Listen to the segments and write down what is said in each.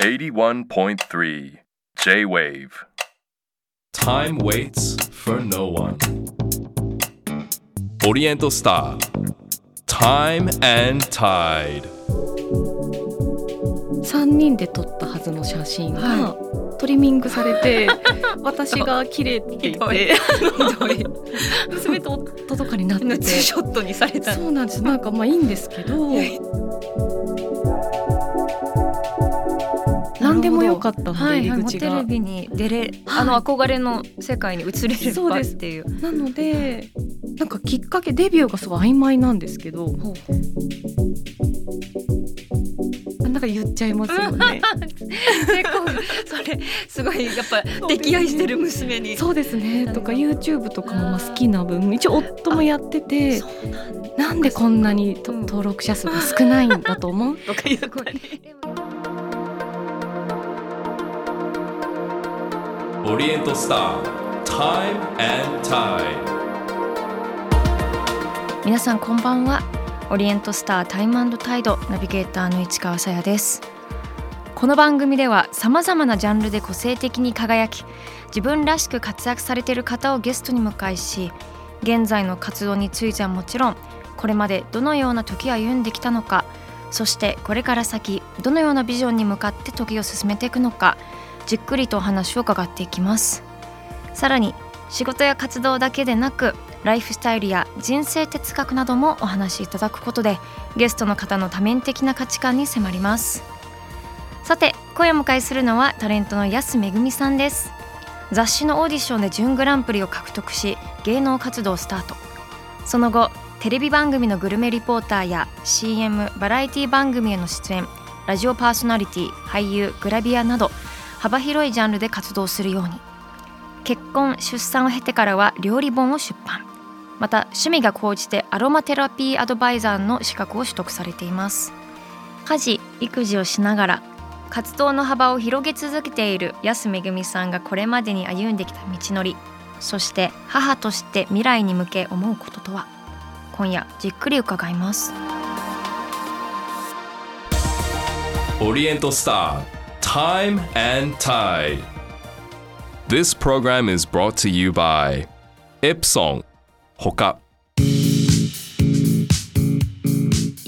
81.3 J-Wave. Time waits for no one. Oriental Star. Time and Tide. 3人で撮ったはずの写真が、はトリミングされて 私が綺麗って言って。娘と夫とかになってて。ツーショットにされた。そうなんです。なんかまあいいんですけどかったのではい入り口が、テレビに出れ、はい。あの憧れの世界に移れればそうです。っていう。なのでなんかきっかけデビューがすごい曖昧なんですけどあなんか言っちゃいますよね。結構それすごいやっぱ溺愛してる娘に。そうですね。とか YouTube とかもまあ好きな分一応夫もやっててなんでこんなに登録者数が少ないんだと思う？とか言ったり Oriental Star. Time and Tide. 皆さんこんばんはオリエントスタータイムタイドナビゲーターの市川さやですこの番組ではさまざまなジャンルで個性的に輝き自分らしく活躍されている方をゲストに迎えし現在の活動についてはもちろんこれまでどのような時を歩んできたのかそしてこれから先どのようなビジョンに向かって時を進めていくのかじっくりとお話を伺っていきます。さらに仕事や活動だけでなくライフスタイルや人生哲学などもお話しいただくことでゲストの方の多面的な価値観に迫ります。さて今夜お迎えするのはタレントの安めぐみさんです。雑誌のオーディションで準グランプリを獲得し芸能活動をスタート。その後テレビ番組のグルメリポーターや CM バラエティ番組への出演ラジオパーソナリティ俳優グラビアなど幅広いジャンルで活動するように。結婚出産を経てからは料理本を出版。また趣味が高じてアロマテラピーアドバイザーの資格を取得されています。家事育児をしながら活動の幅を広げ続けている安めぐみさんがこれまでに歩んできた道のりそして母として未来に向け思うこととは。今夜じっくり伺います。Oriental Star. Time and Tide. This program is brought to you by Epson. Hoka.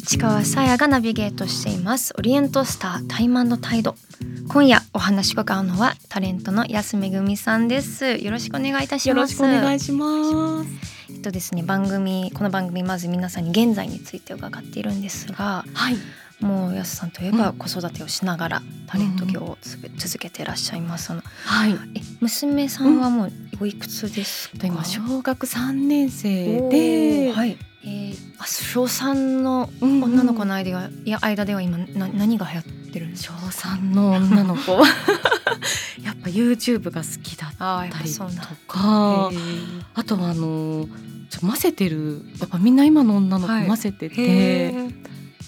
市川さやがナビゲートしていますオリエントスタータイムタイド今夜お話伺うのはタレントの安めぐみさんですよろしくお願いいたしますよろしくお願いしますえっとですね番組この番組まず皆さんに現在について伺っているんですがはいもう安さんといえばうん子育てをしながらタレント業を続けていらっしゃいますあの。はい。え娘さんはもうおいくつですか、今小学三年生おで、ーはい。えー、あ小三の女の子の間では、いや間では今な何が流行ってるんです小か三の女の子。やっぱ YouTube が好きだったぱりとか。あとはあのちょ混ぜてるやっぱみんな今の女の子はい。混ぜてて、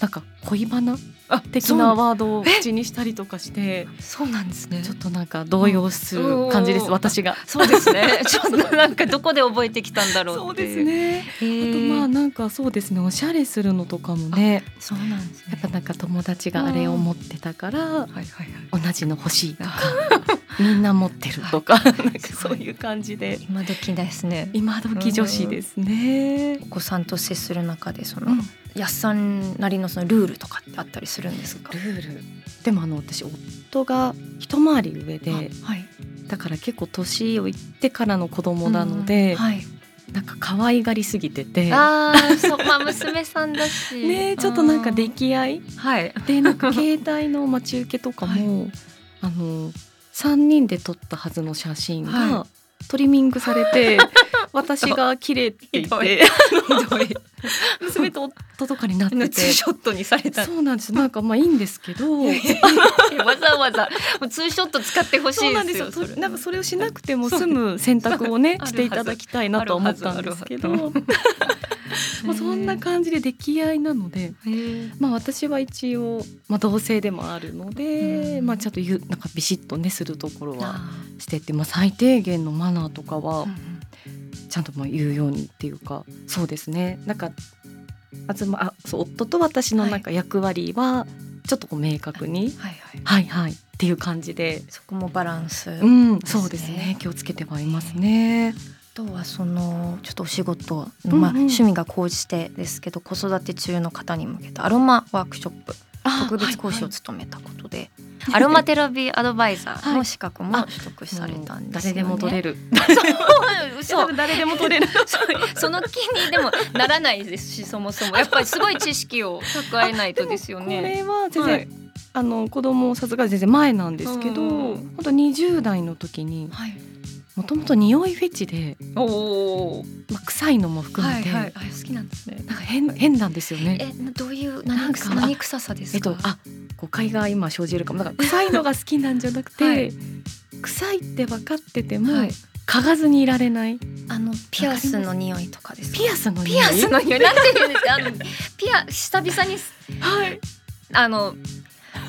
なんか恋バナ？あ的なワードを口にしたりとかしてそうなんですね。ちょっとなんか動揺する感じです、うん。私が。そうですね。ちょっとなんかどこで覚えてきたんだろうっていう。ね。へあとーまあなんかそうですね。おしゃれするのとかもね。そうなんですね。やっぱなんか友達があれを持ってたからはいはいはい。同じの欲しいとか みんな持ってるとかなんかそういう感じで。今時ですね。今時女子ですね。お子さんと接する中でその、うんやっさんなりのそのルールとかってあったりするんですか？ルール。でもあの私夫が一回り上ではい。だから結構年をいってからの子供なので、はい、なんか可愛がりすぎてて。ああそう。まあ娘さんだし。ねちょっとなんかで溺愛。はい。でなんか携帯の待ち受けとかも、あの3人で撮ったはずの写真が、はトリミングされて 私が綺麗って言って。娘と 夫とかになってて。ツーショットにされた。そうなんです。なんかまあいいんですけど。わざわざ。ツーショット使ってほしそういなんですよ。なんかそれをしなくても済む選択をねしていただきたいなと思ったんですけどまあそんな感じで溺愛なのでまあ私は一応、まあ、同性でもあるので、うんまあちょっとゆなんかビシッとねするところはあしてて、まあ、最低限のマナーとかーはうんちゃんとまあ言うようにっていうかそうですね。なんかあつまあそう夫と私のなんか役割はちょっとこう明確に、はい。はいはい。はいっていう感じで、そこもバランス。うん、そうですね。気をつけてはいますね。あとはそのちょっとお仕事、まあ、趣味が高じてですけど子育て中の方に向けたアロマワークショップ特別講師を務めたことで、アロマテラピーアドバイザーの資格も 取得されたんですよ、ね。誰でも取れる。そう。誰でも取れる。その気にでもならないですしそもそも。やっぱりすごい知識を蓄えないとですよこね。れは全然、はい。あの子供を授かる全然前なんですけど、うん本当20代の時にはい、もともと匂いフェチで、おお、まあ、臭いのも含めて、はいはい、あ好きなんですね。なんか変変なんですよね。えどういう何臭何臭さですか？えっとあ誤解が今生じるかもだから臭いのが好きなんじゃなくて、はい臭いって分かってても、はい嗅がずにいられないあのピアスの匂いとかですか？ピアスの匂い？ピアスの匂い？なんて言うんですか？あのピア久々にはいあの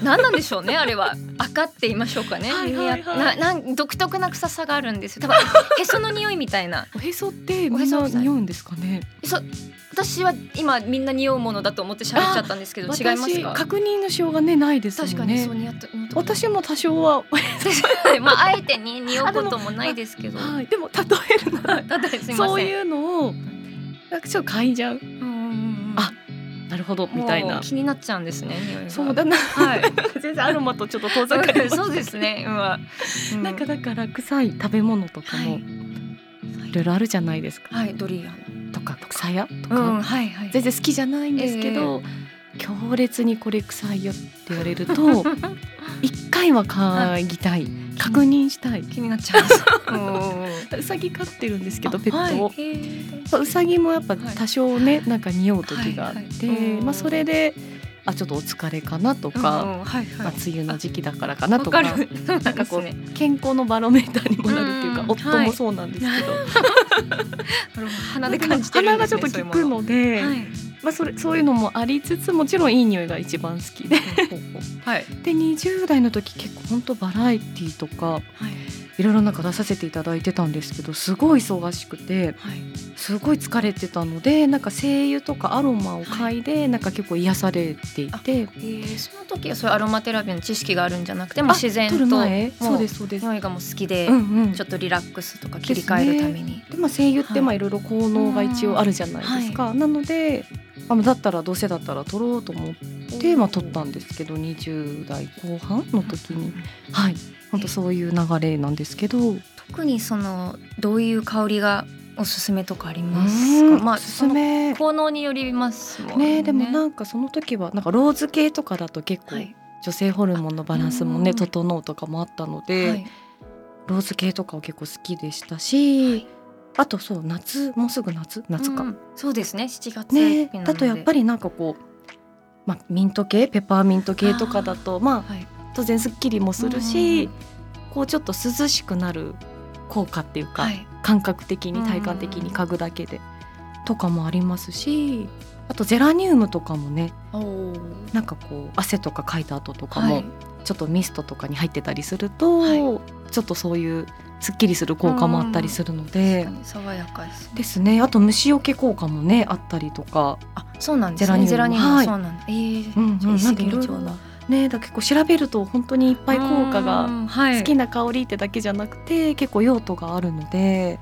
何なんでしょうねあれは赤って言いましょうかね。はいはななん独特な臭さがあるんですよ。多分へその匂いみたいな。おへそってみんな匂うんですかね？そ私は今みんな匂うものだと思って喋っちゃったんですけど違います私か？確認のしようがねないですよね確かにそう似合って似合ってこと私も多少は、まああえてに匂うこともないですけど。はい、でも例えるなら。そういうのをなんかちょっと嗅いじゃううんうんうんあほどみたいな気になっちゃうんですね。そうだなはい。全然アロマとちょっと遠ざかり そうですね。今。うなんかだから臭い食べ物とかもはいいろいろあるじゃないですか、はいドリアン。とか草屋とか、うんはいはい。全然好きじゃないんですけど、強烈にこれ臭いよって言われると 一回は嗅ぎたい。確認したい。気になっちゃ う。うさぎ飼ってるんですけどあペットを、はい。うさぎもやっぱはい。多少ね、なんか匂う時があって、まあそれであちょっとお疲れかなとか、まあ、はい。梅雨の時期だからかなとか。なんかこうね。健康のバロメーターにもなるっていうか、うん夫もそうなんですけど、鼻で感じてるん鼻がですね。ちょっと効くので。まあ、それそういうのもありつつもちろんいい匂いが一番好きではい。で20代の時結構本当バラエティーとかはい。いろいろなんか出させていただいてたんですけどすごい忙しくてはい。すごい疲れてたのでなんか精油とかアロマを嗅いで、なんか結構癒されていてえーその時はそういうアロマテラピーの知識があるんじゃなくてもう自然と前？そうもですそうです。匂いがもう好きで、うんうん、ちょっとリラックスとか切り替えるために。でまあ、声優ってはいまあいろいろ効能が一応あるじゃないですか、なのであだったらどうせだったら撮ろうと思って、まあ、撮ったんですけど20代後半の時に。はい。本当そういう流れなんですけど。特にそのどういう香りがおすすめとかありますうんか。まあおすすめ。効能によりますもんね。ねでもなんかその時はなんかローズ系とかだと結構はい。女性ホルモンのバランスもねうん整うとかもあったので、はい。ローズ系とかは結構好きでしたし、あとそう夏もうすぐ夏？夏か、うん。そうですね。7月ね。だとやっぱりりなんかこう、まあ、ミント系？ペパーミント系とかだとまあはい。当然すっきりもするし、こうちょっと涼しくなる効果っていうか、はい。感覚的に体感的に嗅ぐだけで、とかもありますしあとゼラニウムとかもねなんかこう汗とかかいた後とかも、はい。ちょっとミストとかに入ってたりすると、はちょっとそういうすっきりする効果もあったりするので。爽やかですね。ですね。あと虫除け効果もねあったりとか。あそうなんですね。ゼラニウム。はい。そうなんだ。えーうんうん。なんでいろいろねだ結構調べると本当にいっぱい効果が好きな香りってだけじゃなくて結構用途があるので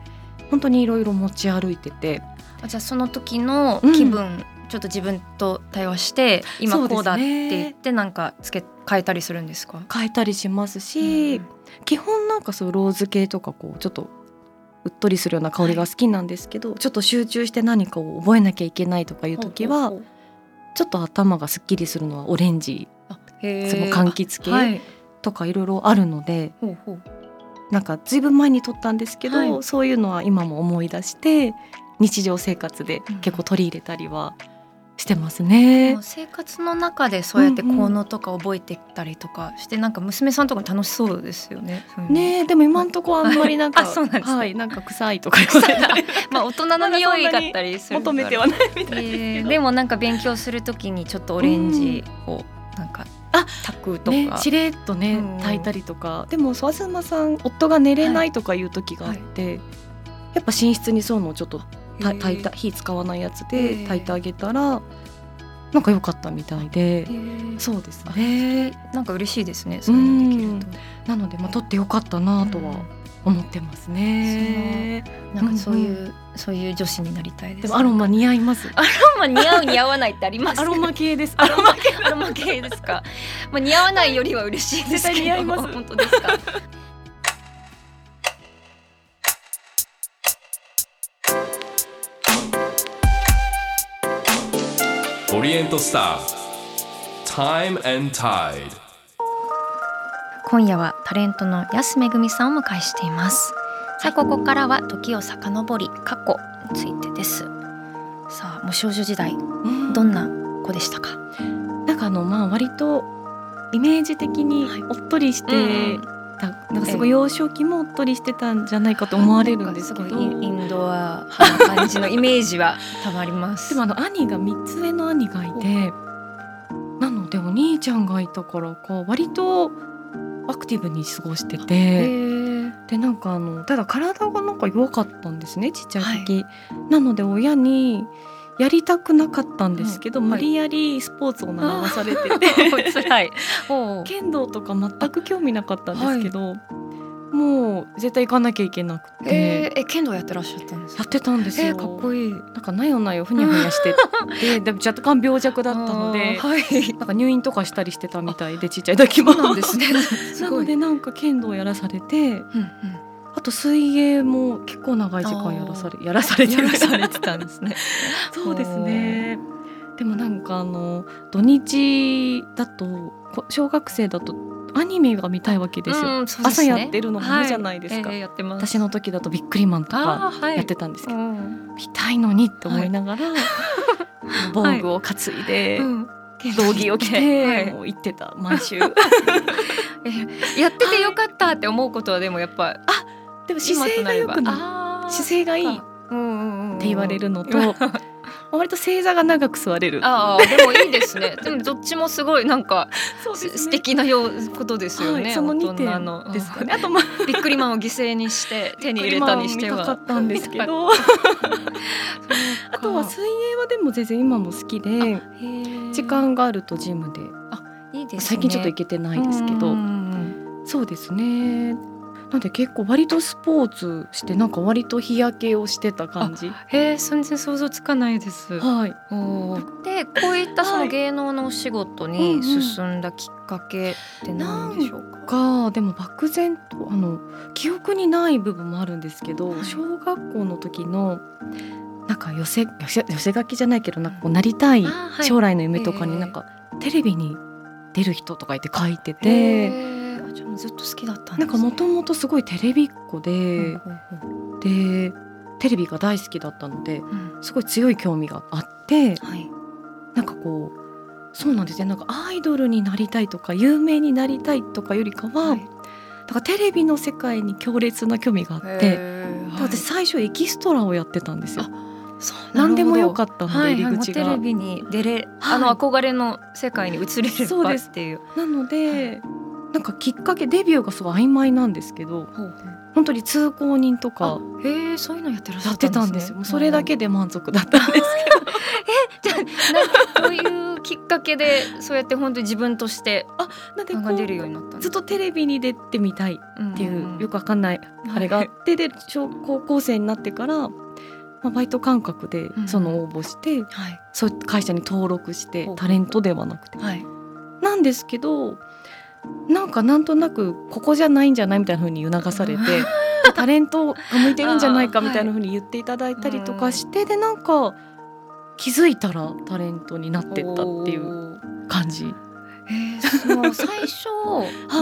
本当にいろいろ持ち歩いてて。あじゃあその時の気分、ちょっと自分と対話して今こうだって言ってなんかつけ変えたりするんですか？変えたりしますし、うん基本なんかそういうローズ系とかこうちょっとうっとりするような香りが好きなんですけど、ちょっと集中して何かを覚えなきゃいけないとかいう時はちょっと頭がすっきりするのはオレンジその柑橘系はい。とかいろいろあるので、ほうほう。なんかずいぶん前に撮ったんですけど、はい。そういうのは今も思い出して日常生活でうん。結構取り入れたりはしてますね。生活の中でそうやって効能とか覚えてったりとかして、なんか娘さんとか楽しそうですよね。ねえでも今んとこあんまりなんか、あそうなんですね。はいなんか臭いとか まあ大人の匂いだったりする求めてはないみたいでえーでもなんか勉強するときにちょっとオレンジをなんかあ炊くとか、ねしれっとねうん。炊いたりとか。でも東さん夫が寝れないとかいう時があって、やっぱ寝室にそういうのをちょっと炊いた火使わないやつへでー炊いてあげたらなんか良かったみたいで、そうですね。なんか嬉しいですね。そういうのできると。なのでまあ撮って良かったなとは思ってますね。なんかそういう、そういう女子になりたいです、アロマ似合います。アロマ似合う似合わないってあります。アロマ系です。アロマ系アロマ系ですか。まあ似合わないよりは嬉しいですけど。似合います。本当ですか。オリエントスター。Time and Tide 今夜はタレントの安めぐみさんを迎えしています。さあここからは時を遡り過去についてです。さあもう少女時代、どんな子でしたか？なんかあのまあ割とイメージ的におっとりして、はいたなんかすごい幼少期もおっとりしてたんじゃないかと思われるんですけど、インドアな感じのイメージはたまります。でもあの兄が3つ上の兄がいてなのでお兄ちゃんがいたからか割とアクティブに過ごしててでなんかあのただ体がなんか弱かったんですねちっちゃい時、はい、なので親にやりたくなかったんですけど、うん、無理やりスポーツを習わされてて。辛い。剣道とか全く興味なかったんですけど、はい、もう絶対行かなきゃいけなくて、えー、え剣道やってらっしゃったんですやってたんですよ、えー、かっこいい。なんかなよなよふにゃふにゃして ででも若干病弱だったので、はい、なんか入院とかしたりしてたみたいでちっちゃい時も。なんですね。なのでなんか剣道やらされて、うんうん。あと水泳も結構長い時間やらされやらされてる。されてたんですね。そうですね。でもなんかあの土日だと小学生だとアニメが見たいわけですよ。うんすね、朝やってるのもじゃないですか、はい。えー、私の時だとビックリマンとかやってたんですけど、はい見たいのにって思いながら、はい、防具を担いで、道着を着て、もう行ってた毎週。やっててよかったって思うことはでもやっぱあでも姿勢が良くな姿勢がいいって言われるのと、割と正座が長く座れる。ああ、でもいいですね。でもどっちもすごいなんか、ね、素敵なようことですよね。はい、その二点のですかね。あとまあビックリマンを犠牲にして 手に入れたにしては。かったんですけど。あとは水泳はでも全然今も好きで、時間があるとジムで。あ、いいです、ね、最近ちょっと行けてないですけど。そうですね。なんで結構割とスポーツしてなんか割と日焼けをしてた感じ？へえ全然想像つかないです。はい。でこういったその芸能のお仕事に進んだきっかけって何でしょうか？かでも漠然とあの記憶にない部分もあるんですけど、小学校の時のなんか寄せ寄せ寄せ書きじゃないけどなんかこうなりたい将来の夢とかになんかテレビに出る人とかいて書いてて。じゃずっと好きだったんなんかもともとすごいテレビっ子で、でテレビが大好きだったので、うん、すごい強い興味があって、はい、なんかこうそうなんですね。なんかアイドルになりたいとか有名になりたいとかよりかは、はい、だからテレビの世界に強烈な興味があって、私最初エキストラをやってたんですよ。何でもよかったので、はい、入り口が、テレビに出れ、あの憧れの世界に移れればっていう。なので、なんかきっかけデビューがすごい曖昧なんですけど、本当に通行人とかへえそういうのやってらっしゃったんですよ。それだけで満足だったんですけど。えじゃあどういうきっかけでそうやって本当に自分として あなんで出るようになったずっとテレビに出てみたいっていう、よくわかん。ない。あれがあってで小高校生になってから。まあ、バイト感覚でその応募して、はい、そう会社に登録してタレントではなくて、はい、なんですけどなんかなんとなくここじゃないんじゃないみたいな風に促されてタレントが向いてるんじゃないかみたいな風に言っていただいたりとかして、でなんか気づいたらタレントになってったっていう感じ。えー、その最初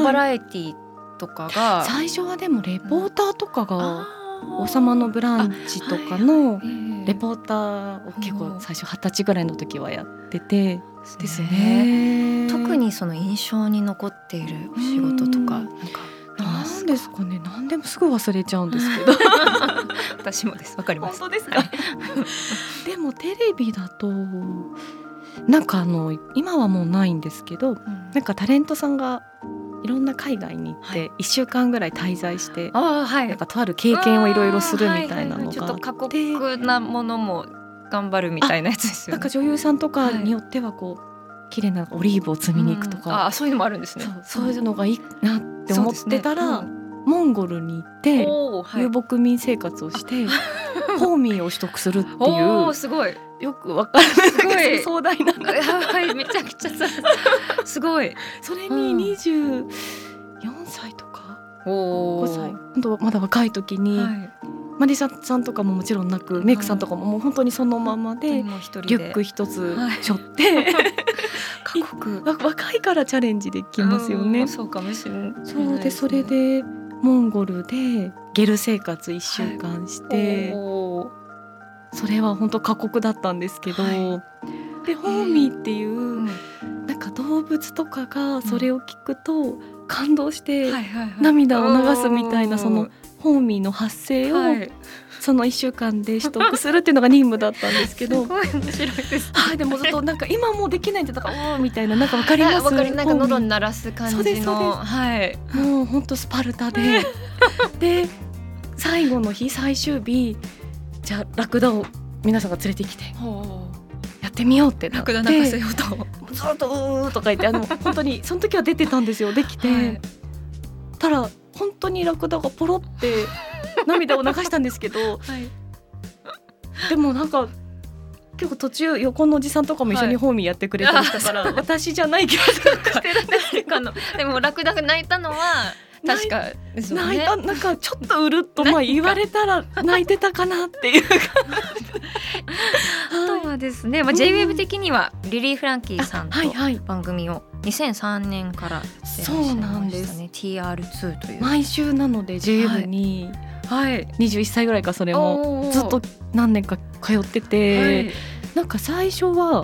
バラエティとかが、最初はでもレポーターとかが「王様のブランチ」とかのレポーターを結構最初二十歳ぐらいの時はやってて。ですね。特にその印象に残っているお仕事とかなんかなんですかね。何でもすぐ忘れちゃうんですけど。私もです。わかります。本当ですか？でもテレビだとなんかあの今はもうないんですけど、うん、なんかタレントさんがいろんな海外に行って1週間ぐらい滞在して、はい、なんかとある経験をいろいろするみたいなのがあって、はいはい、ちょっと過酷なものも頑張るみたいなやつですよね。なんか女優さんとかによってはこう綺麗なオリーブを摘みに行くとうん。か、あそういうのもあるんですね。そういうのがいいなって思ってたら、そうですね。モンゴルに行ってはい。遊牧民生活をして、ホーミーを取得するっておいう。ーすごい。よくわかるすごい。壮大な はいめちゃくちゃ。さすごい。それうん。に24歳とかお5歳。本当まだ若い時に、はいマリサさんとかももちろんなくメイクさんとかももう本当にそのままで、リュック一つはい。背負って、過酷。わ若いからチャレンジできますよね。うん。そうかもしれない。そうでそれでモンゴルでゲル生活1週間して、おーそれは本当過酷だったんですけど、はでホー。ミーっていう、うん。なんか動物とかがそれを聞くと感動してはいはいはい。涙を流すみたいなそのホーミーの発声をはい。その1週間で取得するっていうのが任務だったんですけど。す。ごい面白いです。はい、でもずっとなんか今もうできないんじゃだからおーみたいななんかわかります？わかりなんか喉鳴らす感そうですそうでじのす。はい。もう本当スパルタで。で最後の日最終日じゃあラクダを皆さんが連れてきてやってみようってなって。ラクダ泣かせようと。ずっとうーとか言ってあの本当にその時は出てたんですよ。できて、はい。たら本当にラクダがポロって 涙を流したんですけどはい。でもなんか結構途中横のおじさんとかも一緒はい。にホーミーやってくれたりしたから、あ私じゃない気がしてるんですでもラクダが泣いたのは確かですよね。泣いたなんかちょっとうるっと まあ言われたら泣いてたかなっていう あとはですね、まあ、うん。J-WAVE 的にはリリー・フランキーさんとはいはい。番組を2003年からそうなんです。TR2 という。毎週なので JF に。はい。21歳ぐらいかそれもずっと何年か通ってて、はい。なんか最初は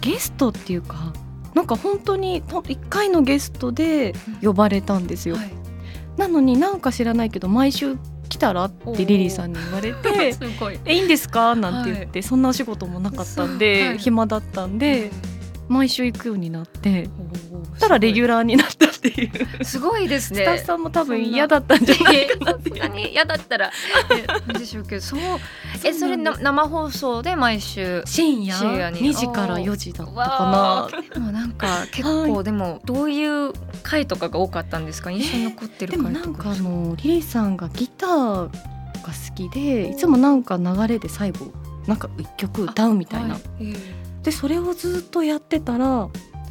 ゲストっていうかなんか本当に1回のゲストで呼ばれたんですよ、はい。なのになんか知らないけど毎週来たらってリリーさんに言われて すごい「えいいんですか?」なんて言って、そんなお仕事もなかったんで、はい。暇だったんで毎週行くようになってたらレギュラーになったっていう。すごいですね。スタッフさんも多分嫌だったんじゃないかなさすがに嫌だったら。えでしょうけどそうえそれな生放送で毎週深夜？深夜に。2時から4時だったかわなー。でもなんか結構でもどういう回とかが多かったんですか？印象に残ってるでもな回とかんかあのリリーさんがギターが好きでいつもなんか流れで最後なんか一曲歌うみたいな、はい。えでそれをずっとやってたら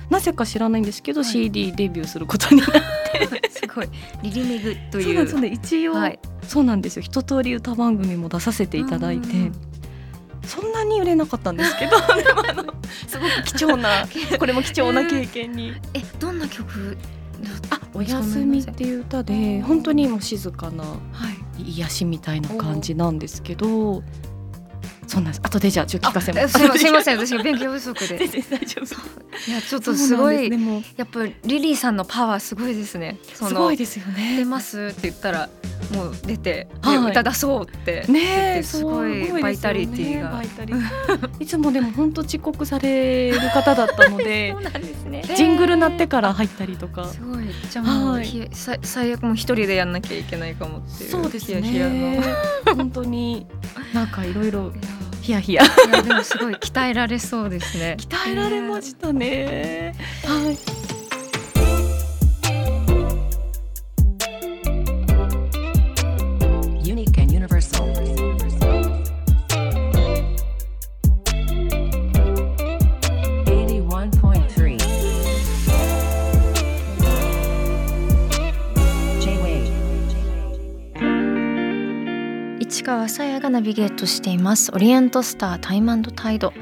なぜか知らないんですけど、はい。CD デビューすることになって。ー すごい。リリメグという。そうなんですよ。ね一応、はい。そうなんですよ。一通り歌番組も出させていただいて。うんそんなに売れなかったんですけど でもあのすごく貴重なこれも貴重な経験に。えどんな曲？あおやすみっていう歌で本当にもう静かなはい。癒しみたいな感じなんですけどそうなんです。後でじゃあちょっと聞かせます。あすいません。私が勉強不足で。大丈夫。いやちょっとすごいなんですでもやっぱりリリーさんのパワーすごいですね。すごいですよね。出ますって言ったらもう出て、ではい。歌出そうってねすごいバイタリティが。いつもでも本当遅刻される方だったので そうなんですね。ジングル鳴ってから入ったりとか。すごい。じゃあもう、最悪もう一人でやんなきゃいけないかもっていうそうですね。本当になんかいろいろやヒヤヒヤ。いやでもすごい鍛えられそうですね。鍛えられましたね。はいナビゲートしています。オリエントスタータイムタイド。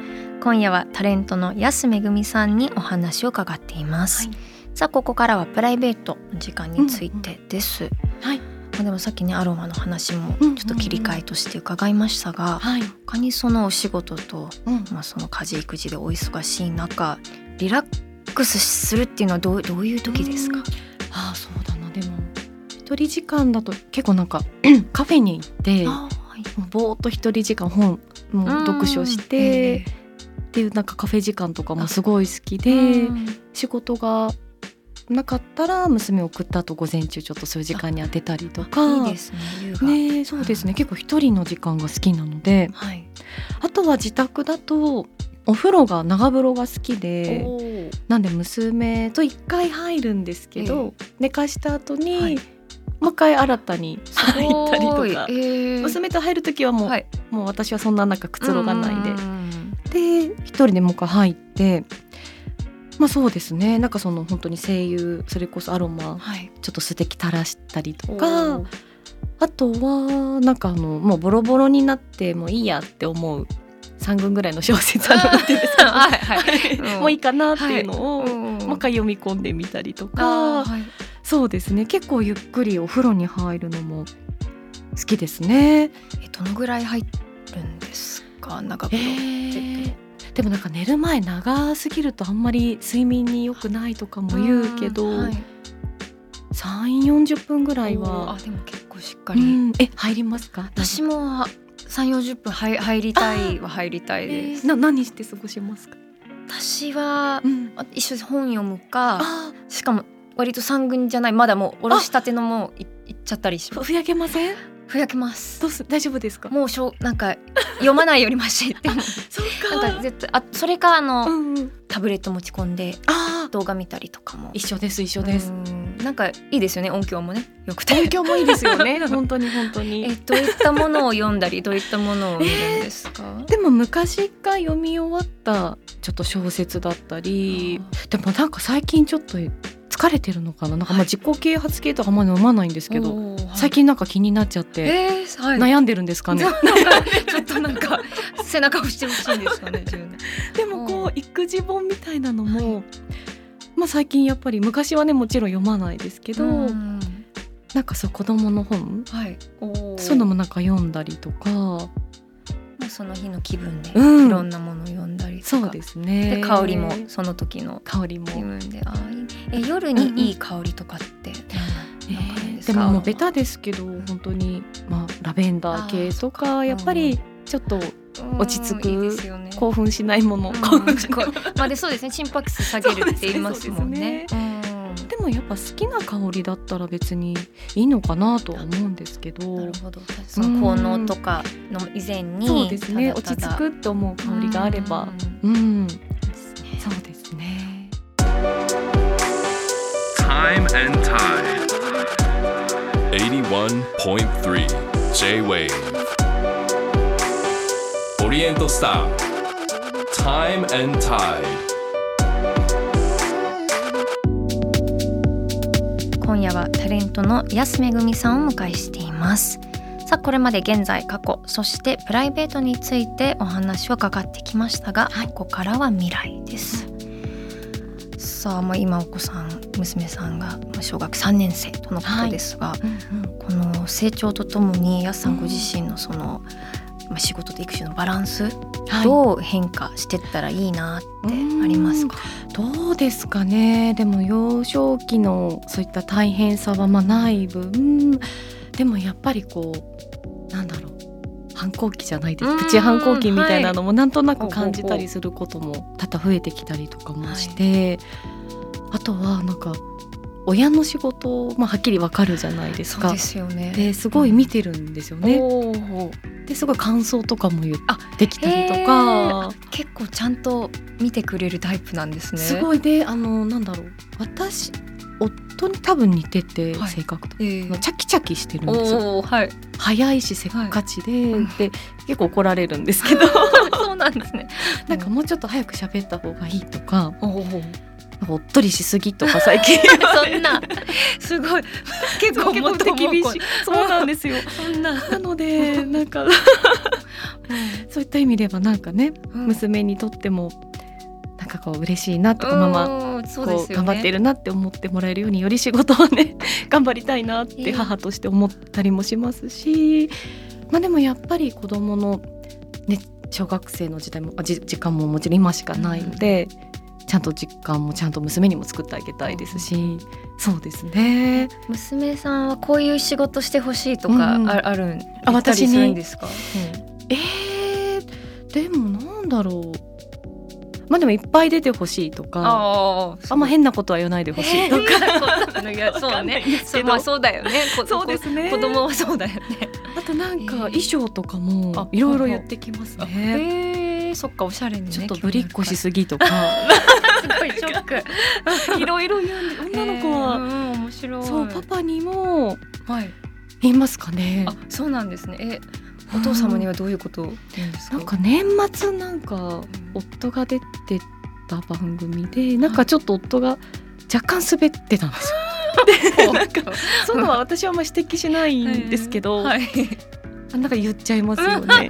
今夜はタレントの安めぐみさんにお話を伺っています、はい。さあここからはプライベートの時間についてです、はい。まあでもさっきねアロマの話もうんうんうん。ちょっと切り替えとして伺いましたが、はい、他にそのお仕事と、うん。まあ、その家事育児でお忙しい中リラックスするっていうのはどうどういう時ですか、ああそうだな。でも一人時間だと結構なんか カフェに行ってぼーっと一人時間本もう読書してっていうなんかカフェ時間とかもすごい好きで、うん。仕事がなかったら娘を送った後午前中ちょっとそういう時間に当てたりとか。いいですねねそうですね。結構一人の時間が好きなので。はい。あとは自宅だとお風呂が長風呂が好きでなんで娘と一回入るるんですけど、寝かした後に、はいもう一回新たに入ったりとか、えー。娘と入る時はもう,、はい。もう私はそんな中くつろがないで。うん。で一人でもう一回入ってまあそうですね。なんかその本当に声優それこそアロマはい。ちょっと素敵垂らしたりとおかー。あとはなんかあのもうボロボロになってもういいやって思う3軍ぐらいの小説ある はいはいうん もういいかなっていうのを、うん。もう一回読み込んでみたりとあかーはいそうですね。結構ゆっくりお風呂に入るのも好きですね。えどのぐらい入るんですか？長風呂ってでもなんか寝る前長すぎるとあんまり睡眠に良くないとかも言うけど、んはい。3 4 0分ぐらいはあ、でも結構しっかうり、ん。え入りますか？私も3 4 0分入入りたいは入りたいです、な何して過ごしますか、私はうん、あ一緒に本読むかあしかも割と三軍じゃないまだもうおろしたてのもういいっちゃったりします。ふやけません？ふやけます。どうす大丈夫ですか？もうしょうなんか読まないよりマシってそう。なんか。絶対あそれかあの、うんうん、タブレット持ち込んで動画見たりとかも。一緒です一緒です。うん。なんかいいですよね音響もね。よくて。音響もいいですよね。本当に本当に。えどういったものを読んだりどういったものを見るんですか、でも昔一回読み終わったちょっと小説だったりでもなんか最近ちょっと疲れてるのかな？なんかまあ自己啓発系とかあんまり飲まないんですけど、はい。最近なんか気になっちゃって、えーはい、悩んでるんですかね？ちょっとなんか背中押してほしいんですかねででもこう育児本みたいなのも、まあ最近やっぱり昔はねもちろん読まないですけど、うん。なんかそう子供の本。はい。そういうのもなんか読んだりとかまあその日の気分でいうん。ろんなものを読んだりとか、そうですね。で香りもその時の香りも。気分であえ夜にいい香りとかって何なんかあるんでももうベタですけど本当にまあラベンダー系とかやっぱりちょっと落ち着く興奮しないもの、うん興奮しないこうまあでそうですね。心拍数下げるって言いますもんね。でもやっぱ好きな香りだったら別にいいのかなとは思うんですけうんど。なるほど。その効能とかの以前にそうですね。ただただ。落ち着くって思う香りがあれば。うん。うん。ですねそうですね。Time and Tide. 81.3 J-Wave オリエントスター Time and Tide レントの安めぐみさんをお迎えしています。さあこれまで現在過去そしてプライベートについてお話を伺ってきましたが、ここからは未来です、さあもう今お子さん娘さんがまあ小学3年生とのことですが、この成長とともにやすさんご自身のその、まあ、仕事と育児のバランス、どう変化してったらいいなってありますか、どうですかね。でも幼少期のそういった大変さはまあない分でもやっぱりこうなんだろう。反抗期じゃないです。うんプチ反抗期みたいなのもなんとなく感じたりすることも多々増えてきたりとかもして、あとはなんか親の仕事、まあ、はっきりわかるじゃないですか。すよね。ですごい見てるんですよね。おー。ですごい感想とかも言あってきたりとか。結構ちゃんと見てくれるタイプなんですね。すごい。であのなんだろう。私夫に多分似てて、はい。性格とええあのチャキチャキしてるんですよ。はい。早いしせっかちで、うん。で結構怒られるんですけど。そうなんですね。なんかもうちょっと早く喋った方がいいとかおっとりしすぎとか最近。そんな。すごい。結構もっと厳しい。そうなんですよ。そんな。なので なんかそういった意味ではなんかね、うん。娘にとってもなんかこう嬉しいなとかママうんそうでこうすよね。頑張ってるなって思ってもらえるようにより仕事をね 頑張りたいなっいい。て母として思ったりもしますし、まあでもやっぱり子供のね小学生の時代もあじ時間ももちろん今しかないので、ちゃんと実感もちゃんと娘にも作ってあげたいですし、そうですね。娘さんはこういう仕事してほしいとかうんあ,、あるんあ私にするんですか？えー、でもなんだろう。まあでもいっぱい出てほしいとかああんま変なことは言わないでほしいとか、いや そうね。そうまあそうだよね。こ そうですね。こ子供はそうだよね。あとなんかえー。衣装とかもあいろいろ言ってきますね。そっかおしゃれにねちょっとぶりっこしすぎとか。すごいショック。いろいろ言うんで女の子は、うん面白い。そうパパにもはい。言いますかね。あそうなんですね。えお父様にはどういうこと？なんか？年末なんか夫が出てた番組でなんかちょっと夫が若干滑ってたんですよ。で なんか。そういうのは私はあんま指摘しないんですけど、はい。あなんか言っちゃいますよね。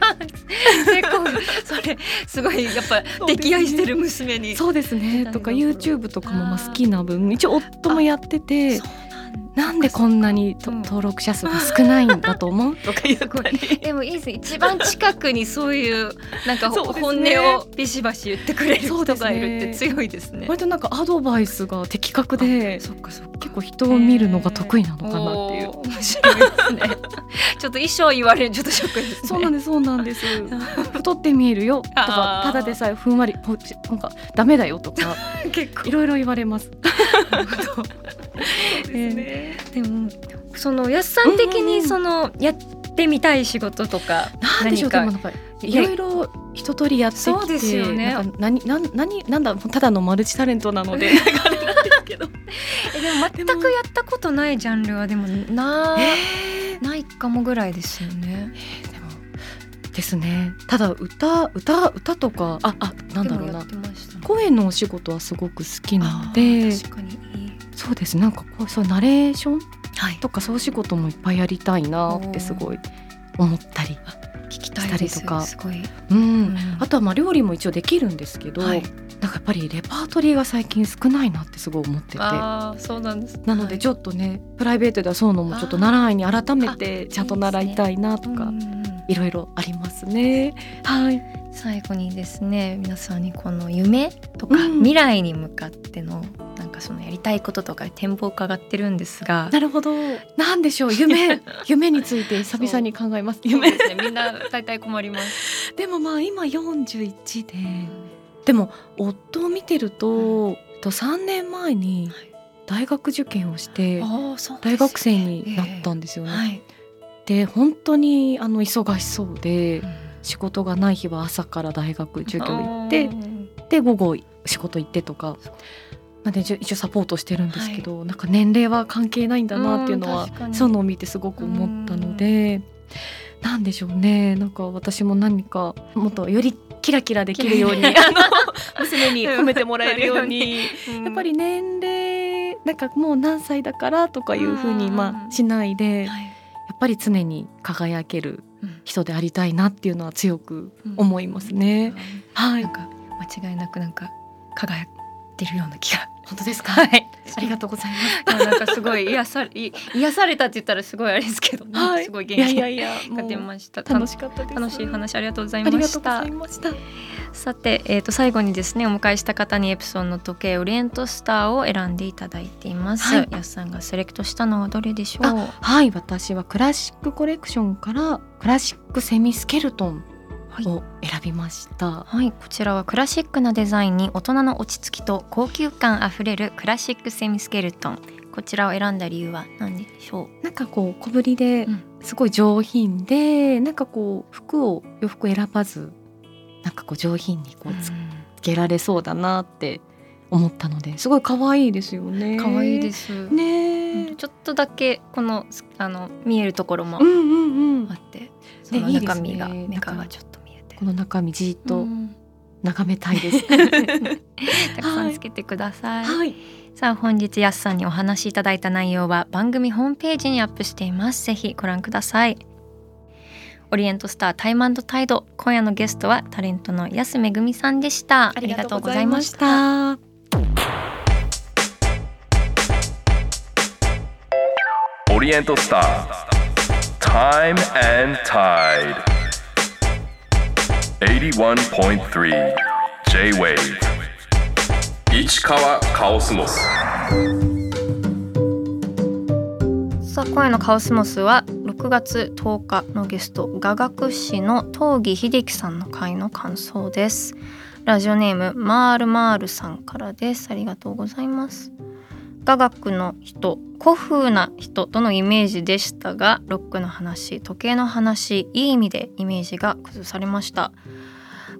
結構それすごいやっぱ溺愛してる娘にそうですねとか YouTube とかもまあ好きな分一応夫もやっててなんでこんなにとうん。登録者数が少ないんだと思う？とか言ったりでもいいです一番近くにそういうなんか本ね。音をビシバシ言ってくれる人がいるって強いですね。割となんかアドバイスが的確でそっかそっか。結構人を見るのが得意なのかなっていう。面白いですね。ちょっと衣装言われるちょっとショックですね。そうなんですそうなんです。太って見えるよとかただでさえふんわりなんかダメだよとか結構。いろいろ言われます。えーでもそのやっさん的にそのやってみたい仕事とか何か？いろいろ一通りやってきてそうですよね。何何何なんだただのマルチタレントなのでなん。かあれなんですけど。えでも全くやったことないジャンルはでもなえないかもぐらいですよね。ーでもですね。ただ歌歌歌とかああなんだろうな。声のお仕事はすごく好きなのあでー確かに。そうですなんかこうそうナレーションはい。とかそういう仕事もいっぱいやりたいなってすごい思ったり、聞きたいですしたりとか。うんうんあとはまあ料理も一応できるんですけど、はいなんかやっぱりレパートリーが最近少ないなってすごい思ってて。ああそうなんです。なのでちょっとね、プライベートではそうのもちょっと習いに改めてちゃんと習いたいなとかいろいろありますね。はい。最後にですね皆さんにこの夢とかうん未来に向かってのかそのやりたいこととか展望を伺ってるんですがなるほど。なんでしょう？夢 夢について 久々に考えます。夢ですねみんな大体困ります。でもまあ今41で、でも夫を見てると、と3年前に大学受験をして大学生になったんですよね。はい。で本当にあの忙しそうでうん仕事がない日は朝から大学授業行ってで午後仕事行ってとか。まあね、一応サポートしてるんですけど、なんか年齢は関係ないんだなっていうのはうそういうのを見てすごく思ったのでなんでしょうね。なんか私も何かもっとよりキラキラできるようにあの娘に褒めてもらえるように やっぱり年齢なんかもう何歳だからとかいうふうにうん。まあしないでやはい。っぱり常に輝けるうん。人でありたいなっていうのは強く思いますね。はい。なんか間違いなくなんか輝いてるような気が。本当ですか？はい。ありがとうございます。なんかすごい癒されい癒されたって言ったらすごいあれですけど、なんかすごい元気が出ました。楽しかった。楽しい話ありがとうございましたがとうござい。ました。さて、えー、と最後にですねお迎えした方にエプソンの時計オリエントスターを選んでいただいています。はいやすさんがセレクトしたのはどれでしょう？はい、私はクラシックコレクションからクラシックセミスケルトンを選びました。はい、こちらはクラシックなデザインに大人の落ち着きと高級感あふれるクラシックセミスケルトン。こちらを選んだ理由は何でしょなんかこう小ぶりでうんすごい上品で、なんかこう服を洋服選ばずなんかこう上品にこう。うつけられそうだなって思ったのですごい可愛いですよね。可愛いですす。ねうんちょっとだけこのあの見えるところもうんうんうんあ。って、その中身が、メなんかカがちょっこ。の中身じっうとん眺めたいです。たくさんつけてください。はい。さあ本日やすさんにお話しいただいた内容は番組ホームページにアップしています。ぜひご覧ください。オリエントスタータイムタイド今夜のゲストはタレントの安めぐみさんでした。ありがとうございまし。た。Oriental Star Time and Tide 81.3 J-Wave 市川カオスモス。さあ今夜のカオスモスは6月10日のゲスト雅楽師の東儀秀樹さんの回の感想です。ラジオネームマールマールさんからです。ありがとうございます。雅楽の人古風な人とのイメージでしたがロックの話時計の話いい意味でイメージが崩されました。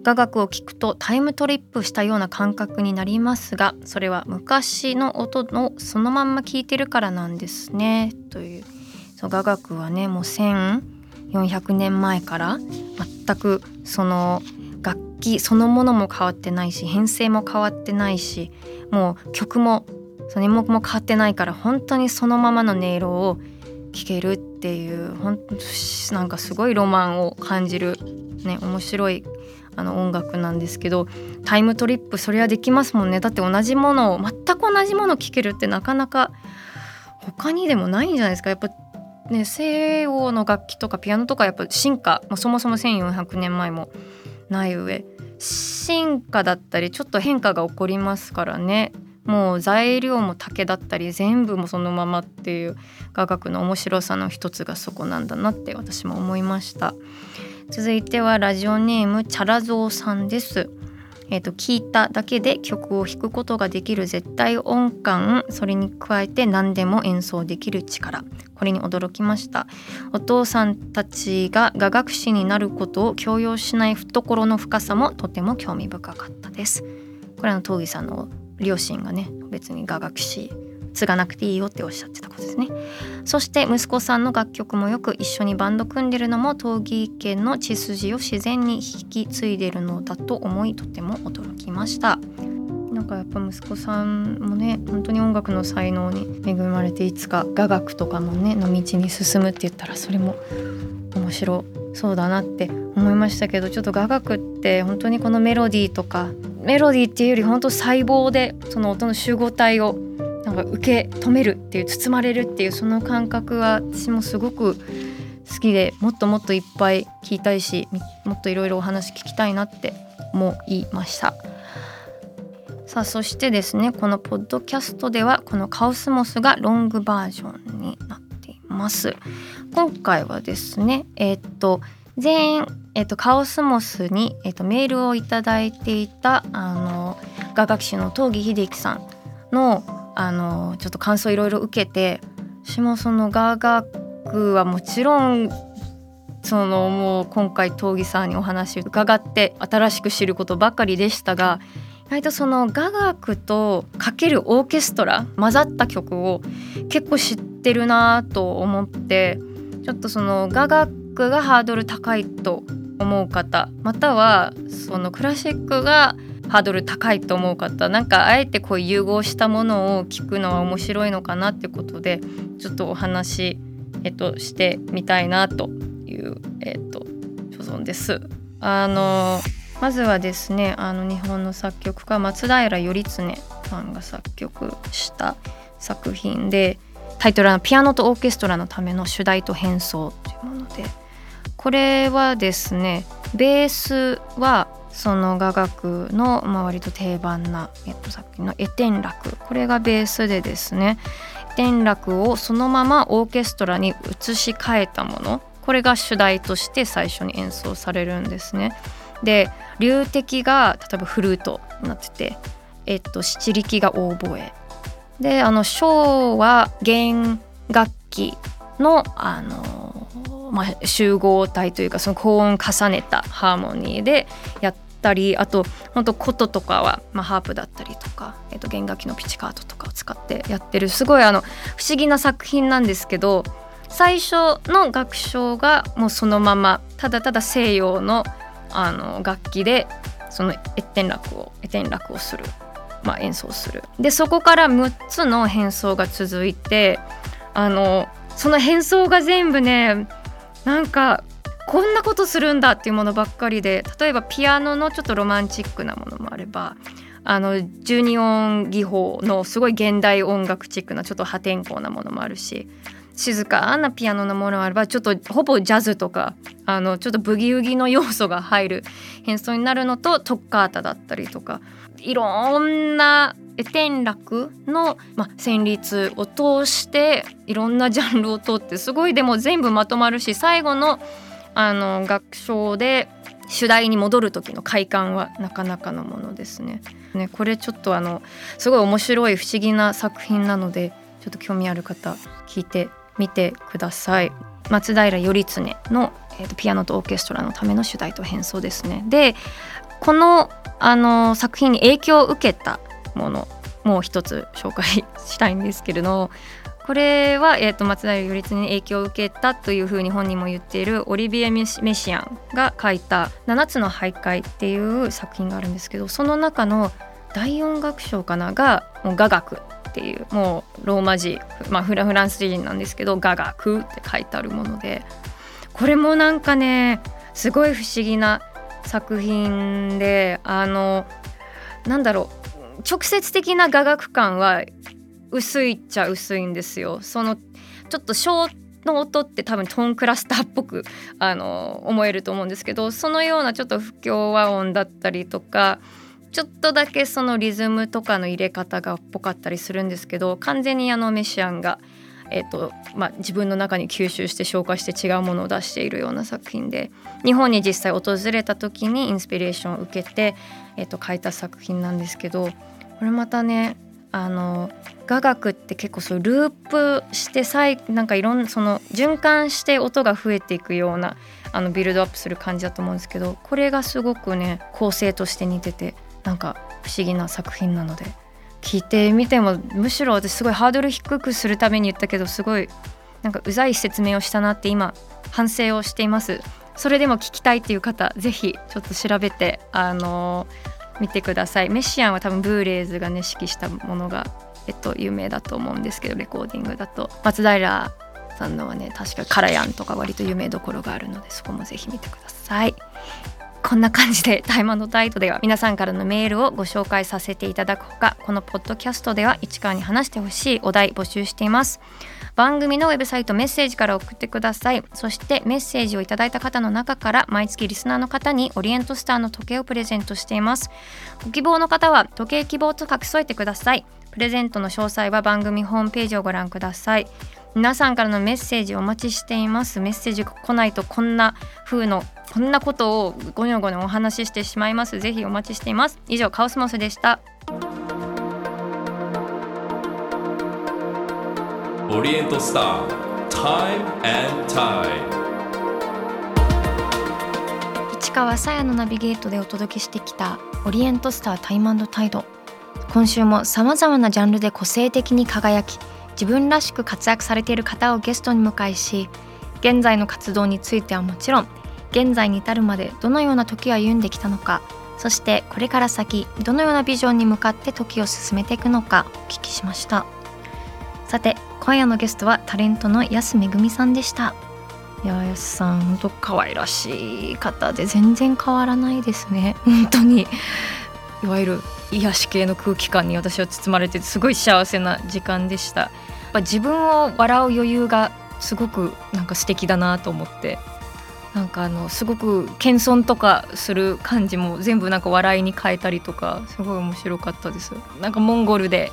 雅楽を聴くとタイムトリップしたような感覚になりますがそれは昔の音のそのまんま聴いてるからなんですね。という。そう雅楽はねもう1400年前から全くその楽器そのものも変わってないし編成も変わってないしもう曲もその演目も変わってないから本当にそのままの音色を聴けるっていうほんなんかすごいロマンを感じるね面白いあの音楽なんですけどタイムトリップそれはできますもんね。だって同じものを全く同じものを聴けるってなかなか他にでもないんじゃないですか。やっぱね西洋の楽器とかピアノとかやっぱ進化もそもそも1400年前もない上進化だったりちょっと変化が起こりますからね。もう材料も竹だったり全部もそのままっていう雅楽の面白さの一つがそこなんだなって私も思いました。続いてはラジオネームチャラゾウさんです。えーと、聞いただけで曲を弾くことができる絶対音感。それに加えて何でも演奏できる力。これに驚きました。お父さんたちが雅楽師になることを強要しない懐の深さもとても興味深かったです。これは東儀さんの両親がね別に雅楽師継がなくていいよっておっしゃってたことですね。そして息子さんの楽曲もよく一緒にバンド組んでるのも闘技家の血筋を自然に引き継いでるのだと思いとても驚きました。なんかやっぱ息子さんもね本当に音楽の才能に恵まれていつか雅楽とかもねの道に進むって言ったらそれも面白そうだなって思いましたけどちょっと雅楽って本当にこのメロディーとかメロディーっていうより本当細胞でその音の集合体をなんか受け止めるっていう包まれるっていうその感覚は私もすごく好きでもっともっといっぱい聞きたいしもっといろいろお話聞きたいなって思いました。さあそしてですねこのポッドキャストではこのカオスモスがロングバージョンになっています。今回はですねえー、っと全員、えー、とカオスモスに、えー、とメールを頂いていたあの雅楽師の東儀秀樹さんのあのちょっと感想いろいろ受けて私もその雅楽はもちろんそのもう今回東儀さんにお話伺って新しく知ることばかりでしたが意外とその雅楽とかけるオーケストラ混ざった曲を結構知ってるなと思ってちょっとその雅楽がハードル高いと思う方またはそのクラシックがハードル高いと思う方なんかあえてこう融合したものを聞くのは面白いのかなってことでちょっとお話、えっと、してみたいなという、えっと、所存です。あのまずはですねあの日本の作曲家松平頼常さんが作曲した作品でタイトルは「ピアノとオーケストラのための主題と変奏」というものでこれはですねベースはその雅楽の、まあ、割と定番な、えっと、さっきのエテン楽これがベースでですねエテン楽をそのままオーケストラに移し替えたもの。これが主題として最初に演奏されるんですね。で流笛が例えばフルートになってて、えっと、七力がオーボエ。であの小は弦楽器のあのまあ、集合体というかその高音重ねたハーモニーでやったりあと本当琴とかは、まあ、ハープだったりとか、えー、と弦楽器のピチカートとかを使ってやってるすごいあの不思議な作品なんですけど最初の楽章がもうそのままただただ西洋のあの楽器でそのエッテン楽をエテン楽をする、まあ、演奏する。でそこから6つの変奏が続いてあのその変奏が全部ねなんかこんなことするんだっていうものばっかりで例えばピアノのちょっとロマンチックなものもあればあの12音技法のすごい現代音楽チックなちょっと破天荒なものもあるし静かなピアノのものもあればちょっとほぼジャズとかあのちょっとブギウギの要素が入る変奏になるのとトッカータだったりとかいろんな天楽の、まあ、旋律を通していろんなジャンルを通ってすごいでも全部まとまるし最後のあの楽章で主題に戻る時の快感はなかなかのものですね。ねこれちょっとあのすごい面白い不思議な作品なのでちょっと興味ある方聞いてみてください。松平頼常の、えーと、ピアノとオーケストラのための主題と変奏ですね。でこのあの作品に影響を受けたものもう一つ紹介したいんですけれどこれは、えーと、松平頼常に影響を受けたというふうに本人も言っているオリビエ・メシアンが書いた「7つの徘徊」っていう作品があるんですけどその中の第4楽章かながもう雅楽っていうもうローマ字、まあ、フラフランス人なんですけど雅楽って書いてあるものでこれもなんかねすごい不思議な作品であのなんだろう直接的な雅楽感は薄いっちゃ薄いんですよ。そのちょっと小の音って多分トーンクラスターっぽくあの思えると思うんですけどそのようなちょっと不協和音だったりとかちょっとだけそのリズムとかの入れ方がっぽかったりするんですけど完全にあのメシアンが、えーとまあ、自分の中に吸収して消化して違うものを出しているような作品で日本に実際訪れた時にインスピレーションを受けて、えー、と書いた作品なんですけどこれまたねあの雅楽って結構そうループして再なんかいろんなその循環して音が増えていくようなあのビルドアップする感じだと思うんですけどこれがすごくね構成として似ててなんか不思議な作品なので聞いてみてもむしろ私すごいハードル低くするために言ったけどすごいなんかうざい説明をしたなって今反省をしています。それでも聞きたいっていう方ぜひちょっと調べてあの見てください。メシアンは多分ブーレーズがね指揮したものがえっと有名だと思うんですけどレコーディングだと松平さんのはね確かカラヤンとか割と有名どころがあるのでそこもぜひ見てください。こんな感じでタイマンドタイトでは皆さんからのメールをご紹介させていただくほかこのポッドキャストでは市川に話してほしいお題募集しています。番組のウェブサイトメッセージから送ってください。そしてメッセージをいただいた方の中から毎月リスナーの方にオリエントスターの時計をプレゼントしています。ご希望の方は時計希望と書き添えてください。プレゼントの詳細は番組ホームページをご覧ください。皆さんからのメッセージお待ちしています。メッセージが来ないとこんな風のこんなことをごにょごにょお話ししてしまいます。ぜひお待ちしています。以上カオスモスでした。オリエントスター Time and Tide 市川さやのナビゲートでお届けしてきたオリエントスタータイムタイド今週もさまざまなジャンルで個性的に輝き自分らしく活躍されている方をゲストに迎えし現在の活動についてはもちろん現在に至るまでどのような時を歩んできたのかそしてこれから先どのようなビジョンに向かって時を進めていくのかお聞きしました。さて今夜のゲストはタレントの安めぐみさんでした。いや安さん本当可愛らしい方で全然変わらないですね。本当に。いわゆる癒し系の空気感に私は包まれてすごい幸せな時間でした。やっぱ自分を笑う余裕がすごくなんか素敵だなと思って。なんかあのすごく謙遜とかする感じも全部なんか笑いに変えたりとかすごい面白かったです。なんかモンゴルで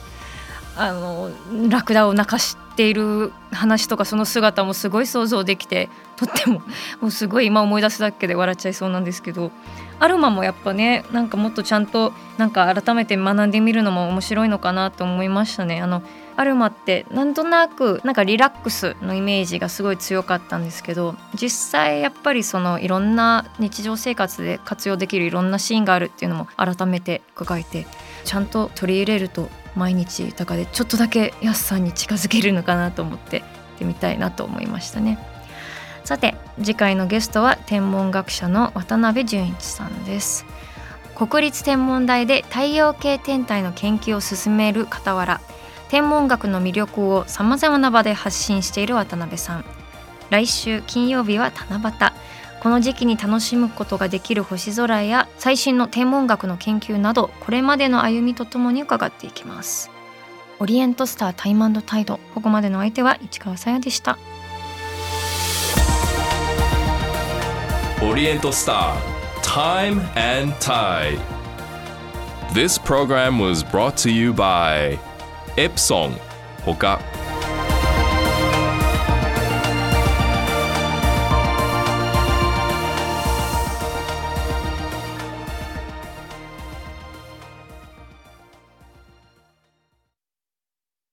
あのラクダを泣かしている話とかその姿もすごい想像できてとっても もうすごい今思い出すだけで笑っちゃいそうなんですけどアルマもやっぱねなんかもっとちゃんとなんか改めて学んでみるのも面白いのかなと思いましたね。あのアルマってなんとなくなんかリラックスのイメージがすごい強かったんですけど実際やっぱりそのいろんな日常生活で活用できるいろんなシーンがあるっていうのも改めて伺えてちゃんと取り入れると毎日豊かでちょっとだけやすさんに近づけるのかなと思って行ってみたいなと思いましたね。さて次回のゲストは天文学者の渡辺淳一さんです。国立天文台で太陽系天体の研究を進める傍ら天文学の魅力をさまざまな場で発信している渡辺さん。来週金曜日は七夕。この時期に楽しむことができる星空や最新の天文学の研究などこれまでの歩みとともに伺っていきます。オリエントスタータイムタイドここまでの相手は市川さやでした。オリエントスター Time and Tide This program was brought to you by Epson ほか